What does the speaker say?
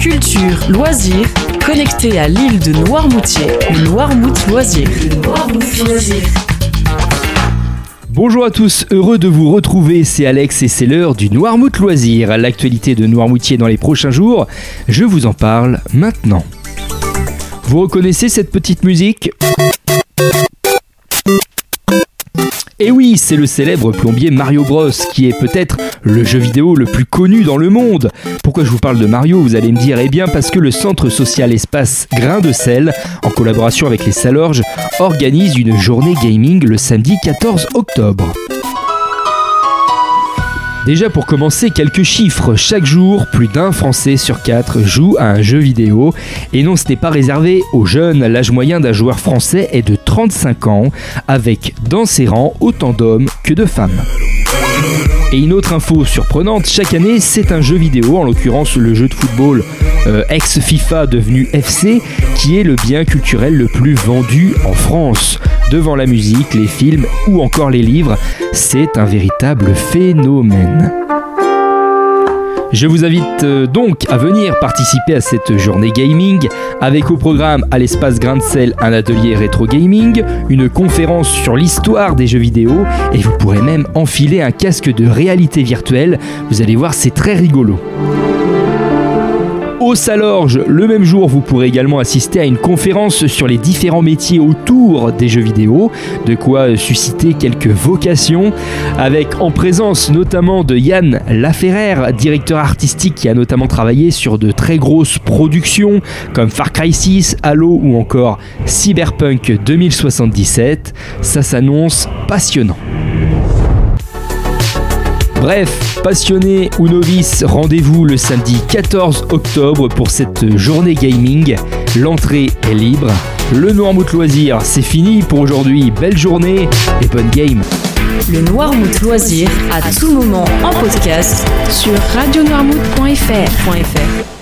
Culture, loisirs, connecté à l'île de Noirmoutier, Noirmout Loisirs. Bonjour à tous, heureux de vous retrouver, c'est Alex et c'est l'heure du Noirmout Loisir. L'actualité de Noirmoutier dans les prochains jours, je vous en parle maintenant. Vous reconnaissez cette petite musique? Et oui, c'est le célèbre plombier Mario Bros qui est peut-être le jeu vidéo le plus connu dans le monde. Pourquoi je vous parle de Mario Vous allez me dire, eh bien parce que le centre social Espace Grain de Sel, en collaboration avec les Salorges, organise une journée gaming le samedi 14 octobre. Déjà pour commencer, quelques chiffres. Chaque jour, plus d'un Français sur quatre joue à un jeu vidéo. Et non, ce n'est pas réservé aux jeunes. L'âge moyen d'un joueur français est de 35 ans, avec dans ses rangs autant d'hommes que de femmes. Et une autre info surprenante, chaque année c'est un jeu vidéo, en l'occurrence le jeu de football euh, ex-FIFA devenu FC, qui est le bien culturel le plus vendu en France. Devant la musique, les films ou encore les livres, c'est un véritable phénomène. Je vous invite euh, donc à venir participer à cette journée gaming avec au programme à l'espace Grain de un atelier rétro gaming, une conférence sur l'histoire des jeux vidéo et vous pourrez même enfiler un casque de réalité virtuelle. Vous allez voir, c'est très rigolo au Salorge. Le même jour, vous pourrez également assister à une conférence sur les différents métiers autour des jeux vidéo, de quoi susciter quelques vocations, avec en présence notamment de Yann Laferrère, directeur artistique qui a notamment travaillé sur de très grosses productions comme Far Cry 6, Halo ou encore Cyberpunk 2077. Ça s'annonce passionnant. Bref, passionné ou novice, rendez-vous le samedi 14 octobre pour cette journée gaming. L'entrée est libre. Le Noirmouth Loisir, c'est fini pour aujourd'hui. Belle journée et bonne game. Le Noirmouth Loisir, à tout moment en podcast sur radionoirmouth.fr.